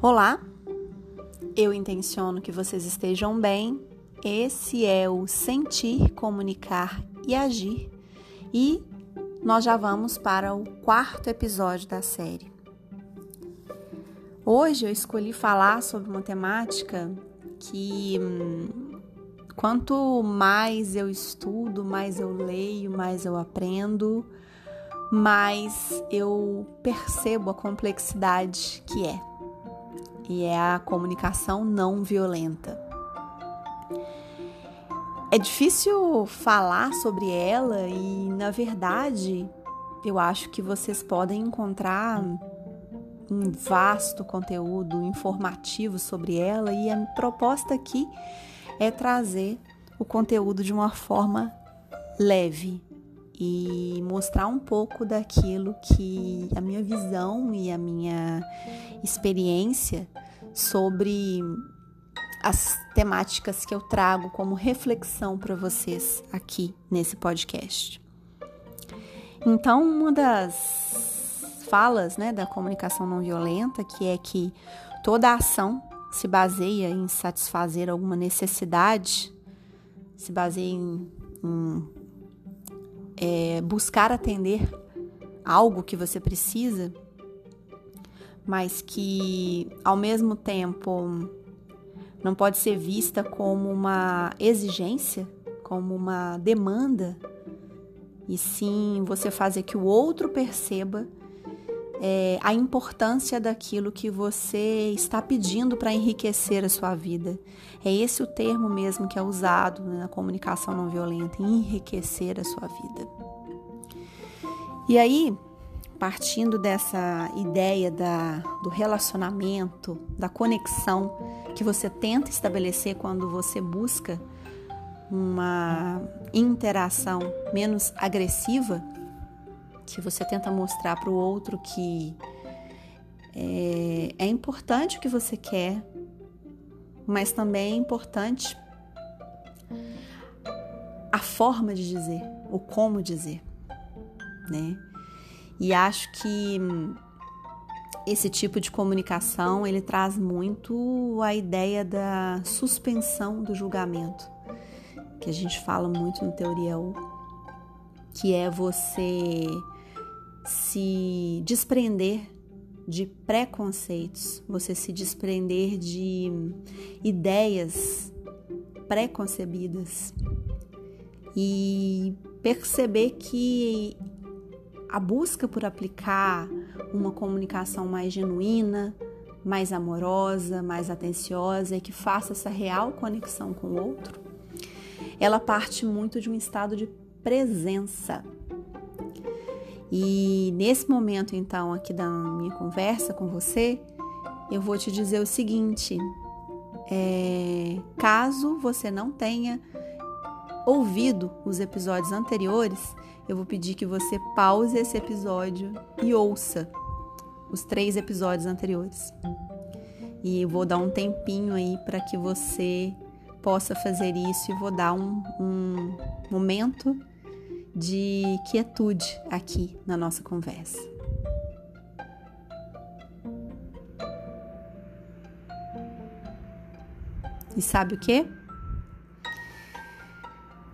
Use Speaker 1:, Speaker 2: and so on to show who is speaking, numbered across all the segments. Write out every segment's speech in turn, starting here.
Speaker 1: Olá, eu intenciono que vocês estejam bem. Esse é o Sentir, Comunicar e Agir e nós já vamos para o quarto episódio da série. Hoje eu escolhi falar sobre uma temática que hum, quanto mais eu estudo, mais eu leio, mais eu aprendo, mais eu percebo a complexidade que é e é a comunicação não violenta. É difícil falar sobre ela e, na verdade, eu acho que vocês podem encontrar um vasto conteúdo informativo sobre ela e a proposta aqui é trazer o conteúdo de uma forma leve e mostrar um pouco daquilo que a minha visão e a minha experiência sobre as temáticas que eu trago como reflexão para vocês aqui nesse podcast. Então, uma das falas né, da comunicação não violenta, que é que toda ação se baseia em satisfazer alguma necessidade, se baseia em, em é, buscar atender algo que você precisa, mas que ao mesmo tempo não pode ser vista como uma exigência, como uma demanda, e sim você fazer que o outro perceba é, a importância daquilo que você está pedindo para enriquecer a sua vida. É esse o termo mesmo que é usado né, na comunicação não violenta, enriquecer a sua vida. E aí, partindo dessa ideia da, do relacionamento, da conexão que você tenta estabelecer quando você busca uma interação menos agressiva, que você tenta mostrar para o outro que é, é importante o que você quer, mas também é importante a forma de dizer, o como dizer, né? E acho que esse tipo de comunicação ele traz muito a ideia da suspensão do julgamento, que a gente fala muito no teoria U, que é você se desprender de preconceitos, você se desprender de ideias preconcebidas e perceber que a busca por aplicar uma comunicação mais genuína, mais amorosa, mais atenciosa e que faça essa real conexão com o outro, ela parte muito de um estado de presença. E nesse momento, então, aqui da minha conversa com você, eu vou te dizer o seguinte: é, caso você não tenha ouvido os episódios anteriores, eu vou pedir que você pause esse episódio e ouça os três episódios anteriores. E vou dar um tempinho aí para que você possa fazer isso e vou dar um, um momento de quietude aqui na nossa conversa. E sabe o que?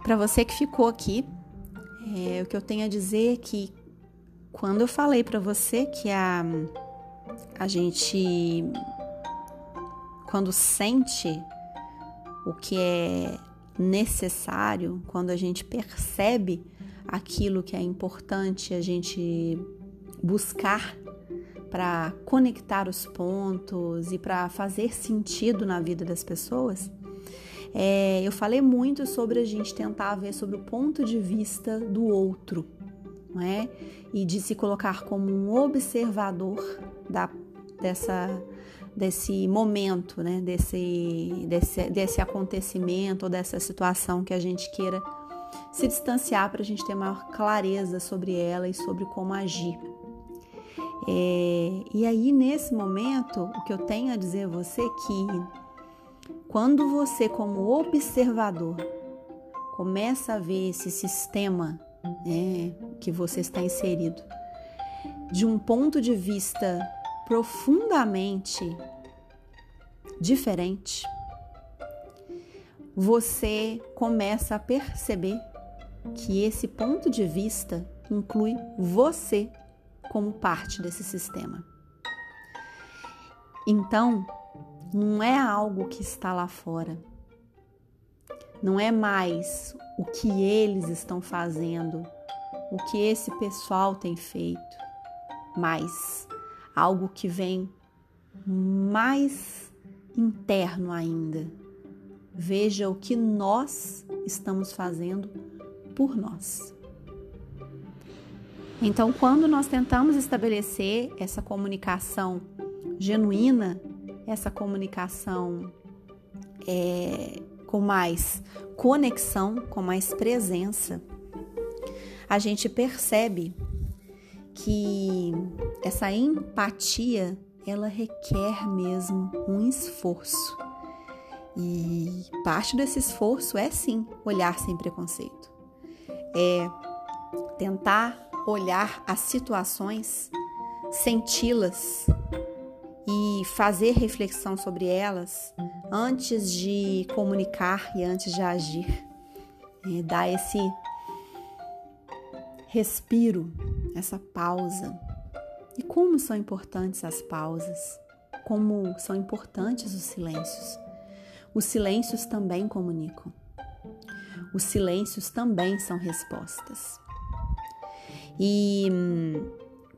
Speaker 1: Para você que ficou aqui, é, o que eu tenho a dizer é que quando eu falei para você que a, a gente, quando sente o que é necessário, quando a gente percebe aquilo que é importante a gente buscar para conectar os pontos e para fazer sentido na vida das pessoas, é, eu falei muito sobre a gente tentar ver sobre o ponto de vista do outro, não é? E de se colocar como um observador da, dessa, desse momento, né? Desse, desse, desse acontecimento ou dessa situação que a gente queira se distanciar para a gente ter maior clareza sobre ela e sobre como agir. É, e aí, nesse momento, o que eu tenho a dizer a você é que quando você, como observador, começa a ver esse sistema né, que você está inserido de um ponto de vista profundamente diferente, você começa a perceber que esse ponto de vista inclui você como parte desse sistema. Então, não é algo que está lá fora. Não é mais o que eles estão fazendo, o que esse pessoal tem feito, mas algo que vem mais interno ainda. Veja o que nós estamos fazendo por nós. Então, quando nós tentamos estabelecer essa comunicação genuína, essa comunicação é, com mais conexão, com mais presença, a gente percebe que essa empatia ela requer mesmo um esforço. E parte desse esforço é sim olhar sem preconceito. É tentar olhar as situações, senti-las e fazer reflexão sobre elas antes de comunicar e antes de agir. É dar esse respiro, essa pausa. E como são importantes as pausas, como são importantes os silêncios. Os silêncios também comunicam. Os silêncios também são respostas. E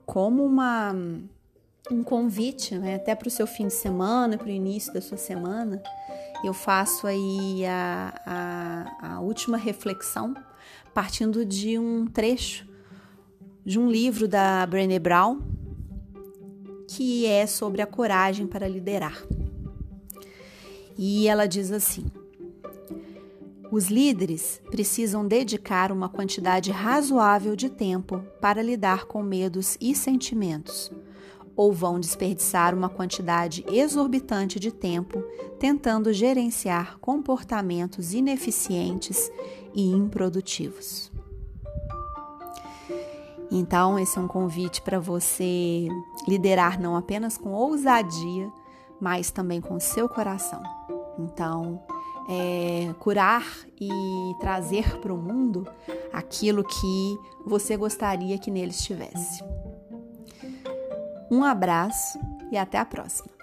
Speaker 1: como uma, um convite, né, até para o seu fim de semana, para o início da sua semana, eu faço aí a, a, a última reflexão partindo de um trecho de um livro da Brené Brown que é sobre a coragem para liderar. E ela diz assim: os líderes precisam dedicar uma quantidade razoável de tempo para lidar com medos e sentimentos, ou vão desperdiçar uma quantidade exorbitante de tempo tentando gerenciar comportamentos ineficientes e improdutivos. Então, esse é um convite para você liderar não apenas com ousadia, mas também com o seu coração. Então, é, curar e trazer para o mundo aquilo que você gostaria que nele estivesse. Um abraço e até a próxima!